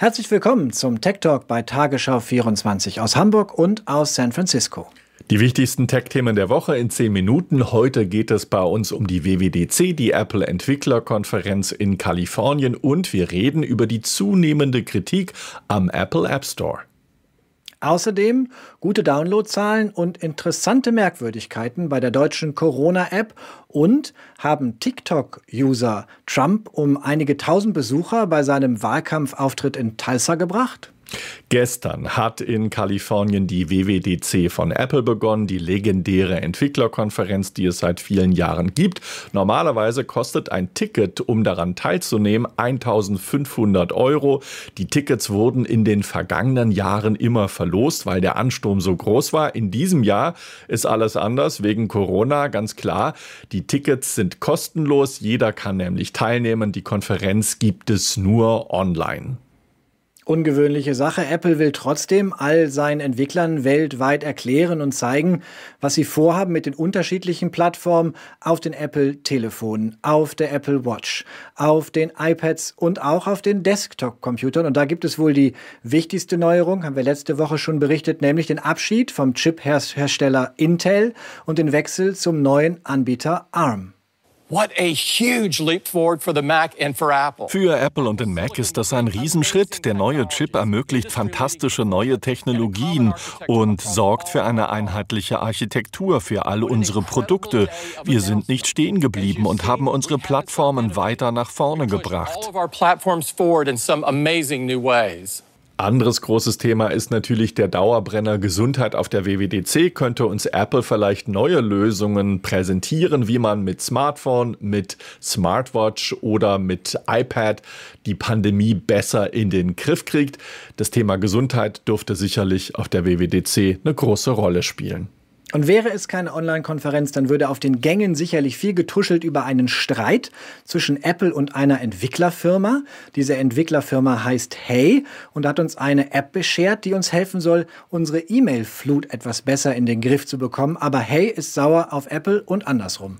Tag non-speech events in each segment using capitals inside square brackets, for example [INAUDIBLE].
Herzlich willkommen zum Tech Talk bei Tagesschau 24 aus Hamburg und aus San Francisco. Die wichtigsten Tech-Themen der Woche in 10 Minuten. Heute geht es bei uns um die WWDC, die Apple Entwicklerkonferenz in Kalifornien und wir reden über die zunehmende Kritik am Apple App Store. Außerdem gute Downloadzahlen und interessante Merkwürdigkeiten bei der deutschen Corona-App und haben TikTok-User Trump um einige tausend Besucher bei seinem Wahlkampfauftritt in Tulsa gebracht? Gestern hat in Kalifornien die WWDC von Apple begonnen, die legendäre Entwicklerkonferenz, die es seit vielen Jahren gibt. Normalerweise kostet ein Ticket, um daran teilzunehmen, 1500 Euro. Die Tickets wurden in den vergangenen Jahren immer verlost, weil der Ansturm so groß war. In diesem Jahr ist alles anders wegen Corona, ganz klar. Die Tickets sind kostenlos, jeder kann nämlich teilnehmen. Die Konferenz gibt es nur online. Ungewöhnliche Sache. Apple will trotzdem all seinen Entwicklern weltweit erklären und zeigen, was sie vorhaben mit den unterschiedlichen Plattformen auf den Apple-Telefonen, auf der Apple Watch, auf den iPads und auch auf den Desktop-Computern. Und da gibt es wohl die wichtigste Neuerung, haben wir letzte Woche schon berichtet, nämlich den Abschied vom Chip-Hersteller Intel und den Wechsel zum neuen Anbieter ARM. Für Apple und den Mac ist das ein Riesenschritt. Der neue Chip ermöglicht fantastische neue Technologien und sorgt für eine einheitliche Architektur für all unsere Produkte. Wir sind nicht stehen geblieben und haben unsere Plattformen weiter nach vorne gebracht. Anderes großes Thema ist natürlich der Dauerbrenner Gesundheit auf der WWDC. Könnte uns Apple vielleicht neue Lösungen präsentieren, wie man mit Smartphone, mit Smartwatch oder mit iPad die Pandemie besser in den Griff kriegt? Das Thema Gesundheit dürfte sicherlich auf der WWDC eine große Rolle spielen. Und wäre es keine Online-Konferenz, dann würde auf den Gängen sicherlich viel getuschelt über einen Streit zwischen Apple und einer Entwicklerfirma. Diese Entwicklerfirma heißt Hey und hat uns eine App beschert, die uns helfen soll, unsere E-Mail-Flut etwas besser in den Griff zu bekommen. Aber Hey ist sauer auf Apple und andersrum.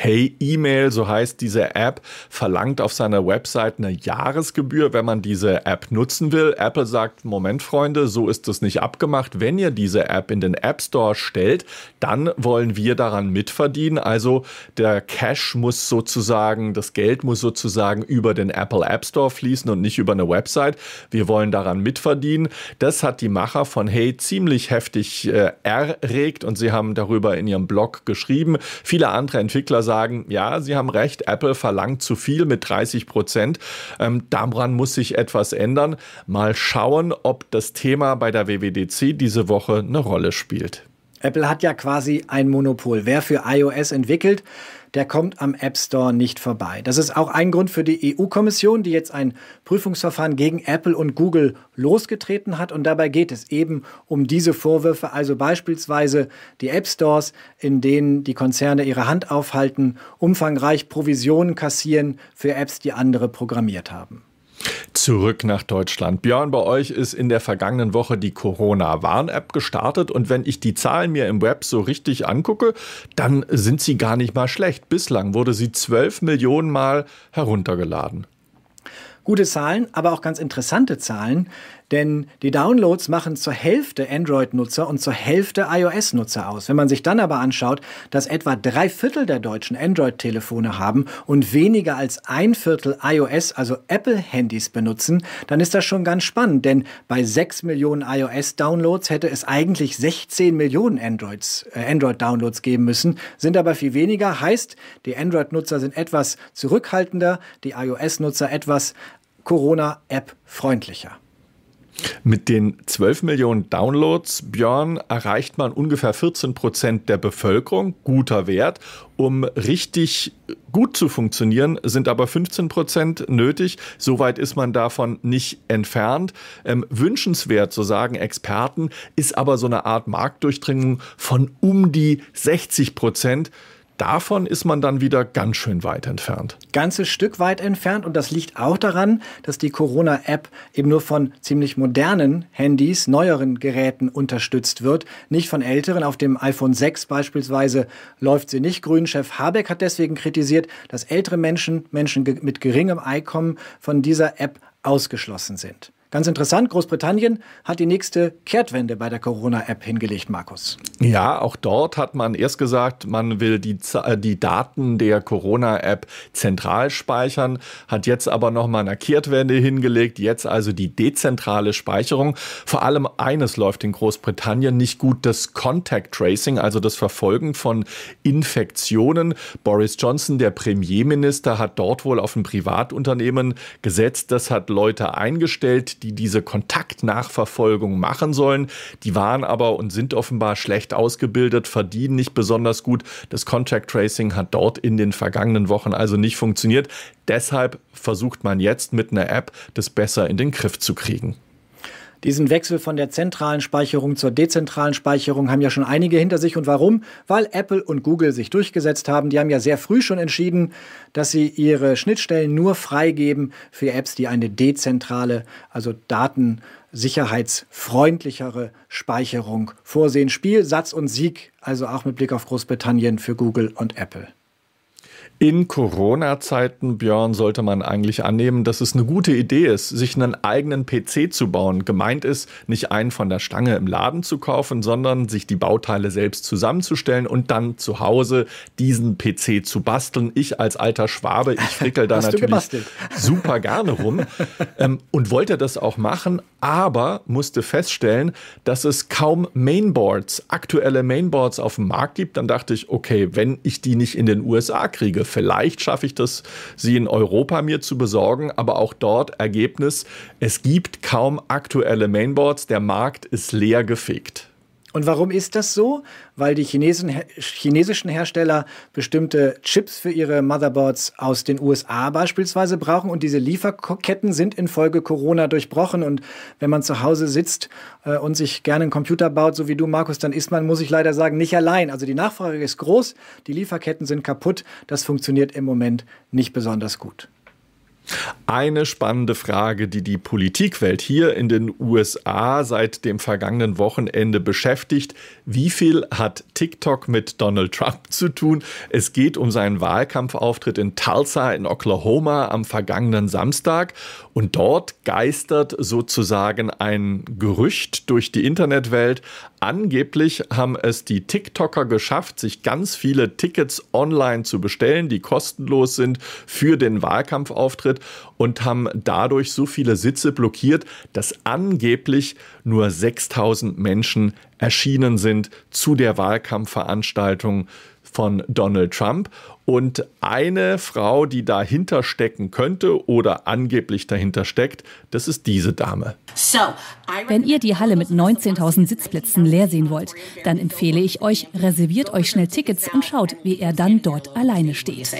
Hey E-Mail, so heißt diese App, verlangt auf seiner Website eine Jahresgebühr, wenn man diese App nutzen will. Apple sagt, Moment Freunde, so ist es nicht abgemacht. Wenn ihr diese App in den App Store stellt, dann wollen wir daran mitverdienen. Also der Cash muss sozusagen, das Geld muss sozusagen über den Apple App Store fließen und nicht über eine Website. Wir wollen daran mitverdienen. Das hat die Macher von Hey ziemlich heftig äh, erregt und sie haben darüber in ihrem Blog geschrieben. Viele andere Entwickler sagen, ja, Sie haben recht, Apple verlangt zu viel mit 30 Prozent. Ähm, daran muss sich etwas ändern. Mal schauen, ob das Thema bei der WWDC diese Woche eine Rolle spielt. Apple hat ja quasi ein Monopol. Wer für iOS entwickelt, der kommt am App Store nicht vorbei. Das ist auch ein Grund für die EU-Kommission, die jetzt ein Prüfungsverfahren gegen Apple und Google losgetreten hat. Und dabei geht es eben um diese Vorwürfe, also beispielsweise die App Stores, in denen die Konzerne ihre Hand aufhalten, umfangreich Provisionen kassieren für Apps, die andere programmiert haben. Zurück nach Deutschland. Björn, bei euch ist in der vergangenen Woche die Corona-Warn-App gestartet und wenn ich die Zahlen mir im Web so richtig angucke, dann sind sie gar nicht mal schlecht. Bislang wurde sie 12 Millionen Mal heruntergeladen. Gute Zahlen, aber auch ganz interessante Zahlen, denn die Downloads machen zur Hälfte Android-Nutzer und zur Hälfte iOS-Nutzer aus. Wenn man sich dann aber anschaut, dass etwa drei Viertel der Deutschen Android-Telefone haben und weniger als ein Viertel iOS, also Apple-Handys benutzen, dann ist das schon ganz spannend, denn bei 6 Millionen iOS-Downloads hätte es eigentlich 16 Millionen äh, Android-Downloads geben müssen, sind aber viel weniger, heißt, die Android-Nutzer sind etwas zurückhaltender, die iOS-Nutzer etwas Corona-App freundlicher. Mit den 12 Millionen Downloads, Björn, erreicht man ungefähr 14 Prozent der Bevölkerung. Guter Wert. Um richtig gut zu funktionieren, sind aber 15 Prozent nötig. Soweit ist man davon nicht entfernt. Ähm, wünschenswert, so sagen Experten, ist aber so eine Art Marktdurchdringung von um die 60 Prozent. Davon ist man dann wieder ganz schön weit entfernt. Ganzes Stück weit entfernt und das liegt auch daran, dass die Corona-App eben nur von ziemlich modernen Handys, neueren Geräten unterstützt wird, nicht von älteren. Auf dem iPhone 6 beispielsweise läuft sie nicht grün. Chef Habeck hat deswegen kritisiert, dass ältere Menschen, Menschen mit geringem Einkommen von dieser App ausgeschlossen sind. Ganz interessant, Großbritannien hat die nächste Kehrtwende bei der Corona-App hingelegt, Markus. Ja, auch dort hat man erst gesagt, man will die, äh, die Daten der Corona-App zentral speichern, hat jetzt aber nochmal eine Kehrtwende hingelegt, jetzt also die dezentrale Speicherung. Vor allem eines läuft in Großbritannien nicht gut, das Contact Tracing, also das Verfolgen von Infektionen. Boris Johnson, der Premierminister, hat dort wohl auf ein Privatunternehmen gesetzt, das hat Leute eingestellt, die diese Kontaktnachverfolgung machen sollen. Die waren aber und sind offenbar schlecht ausgebildet, verdienen nicht besonders gut. Das Contact Tracing hat dort in den vergangenen Wochen also nicht funktioniert. Deshalb versucht man jetzt mit einer App das besser in den Griff zu kriegen. Diesen Wechsel von der zentralen Speicherung zur dezentralen Speicherung haben ja schon einige hinter sich. Und warum? Weil Apple und Google sich durchgesetzt haben. Die haben ja sehr früh schon entschieden, dass sie ihre Schnittstellen nur freigeben für Apps, die eine dezentrale, also datensicherheitsfreundlichere Speicherung vorsehen. Spiel, Satz und Sieg, also auch mit Blick auf Großbritannien für Google und Apple. In Corona-Zeiten, Björn, sollte man eigentlich annehmen, dass es eine gute Idee ist, sich einen eigenen PC zu bauen. Gemeint ist, nicht einen von der Stange im Laden zu kaufen, sondern sich die Bauteile selbst zusammenzustellen und dann zu Hause diesen PC zu basteln. Ich als alter Schwabe, ich frickel da [LAUGHS] natürlich super gerne rum ähm, und wollte das auch machen, aber musste feststellen, dass es kaum Mainboards, aktuelle Mainboards auf dem Markt gibt. Dann dachte ich, okay, wenn ich die nicht in den USA kriege, Vielleicht schaffe ich das, sie in Europa mir zu besorgen, aber auch dort Ergebnis, es gibt kaum aktuelle Mainboards, der Markt ist leer gefegt. Und warum ist das so? Weil die Chinesen, chinesischen Hersteller bestimmte Chips für ihre Motherboards aus den USA beispielsweise brauchen und diese Lieferketten sind infolge Corona durchbrochen. Und wenn man zu Hause sitzt äh, und sich gerne einen Computer baut, so wie du, Markus, dann ist man, muss ich leider sagen, nicht allein. Also die Nachfrage ist groß, die Lieferketten sind kaputt. Das funktioniert im Moment nicht besonders gut. Eine spannende Frage, die die Politikwelt hier in den USA seit dem vergangenen Wochenende beschäftigt. Wie viel hat TikTok mit Donald Trump zu tun? Es geht um seinen Wahlkampfauftritt in Tulsa in Oklahoma am vergangenen Samstag. Und dort geistert sozusagen ein Gerücht durch die Internetwelt. Angeblich haben es die TikToker geschafft, sich ganz viele Tickets online zu bestellen, die kostenlos sind für den Wahlkampfauftritt und haben dadurch so viele Sitze blockiert, dass angeblich nur 6000 Menschen erschienen sind zu der Wahlkampfveranstaltung von Donald Trump. Und eine Frau, die dahinter stecken könnte oder angeblich dahinter steckt, das ist diese Dame. Wenn ihr die Halle mit 19.000 Sitzplätzen leer sehen wollt, dann empfehle ich euch, reserviert euch schnell Tickets und schaut, wie er dann dort alleine steht.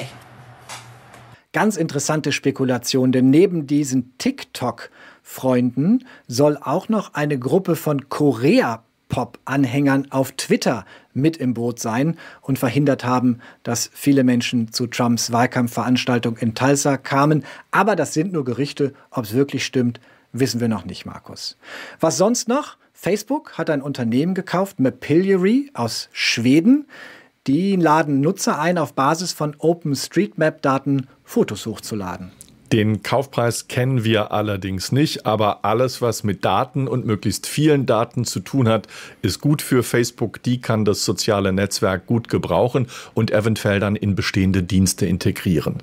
Ganz interessante Spekulation, denn neben diesen TikTok-Freunden soll auch noch eine Gruppe von Korea Pop-Anhängern auf Twitter mit im Boot sein und verhindert haben, dass viele Menschen zu Trumps Wahlkampfveranstaltung in Tulsa kamen. Aber das sind nur Gerüchte. Ob es wirklich stimmt, wissen wir noch nicht, Markus. Was sonst noch? Facebook hat ein Unternehmen gekauft, Mapillary aus Schweden. Die laden Nutzer ein, auf Basis von OpenStreetMap-Daten Fotos hochzuladen. Den Kaufpreis kennen wir allerdings nicht, aber alles, was mit Daten und möglichst vielen Daten zu tun hat, ist gut für Facebook. Die kann das soziale Netzwerk gut gebrauchen und eventuell dann in bestehende Dienste integrieren.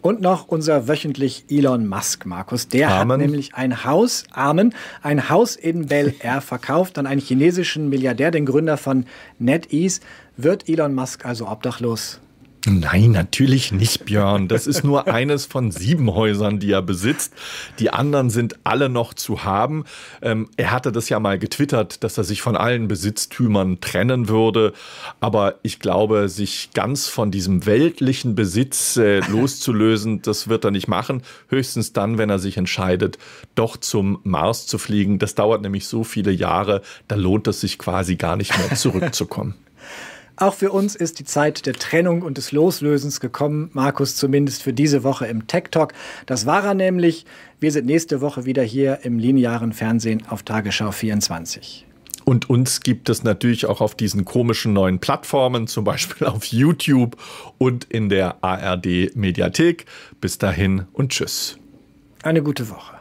Und noch unser wöchentlich Elon Musk, Markus. Der Amen. hat nämlich ein Haus, Amen, ein Haus in Bel Air verkauft an einen chinesischen Milliardär, den Gründer von NetEase. Wird Elon Musk also obdachlos? Nein, natürlich nicht, Björn. Das ist nur [LAUGHS] eines von sieben Häusern, die er besitzt. Die anderen sind alle noch zu haben. Ähm, er hatte das ja mal getwittert, dass er sich von allen Besitztümern trennen würde. Aber ich glaube, sich ganz von diesem weltlichen Besitz äh, [LAUGHS] loszulösen, das wird er nicht machen. Höchstens dann, wenn er sich entscheidet, doch zum Mars zu fliegen. Das dauert nämlich so viele Jahre, da lohnt es sich quasi gar nicht mehr [LAUGHS] zurückzukommen. Auch für uns ist die Zeit der Trennung und des Loslösens gekommen, Markus zumindest für diese Woche im Tech Talk. Das war er nämlich. Wir sind nächste Woche wieder hier im linearen Fernsehen auf Tagesschau 24. Und uns gibt es natürlich auch auf diesen komischen neuen Plattformen, zum Beispiel auf YouTube und in der ARD Mediathek. Bis dahin und tschüss. Eine gute Woche.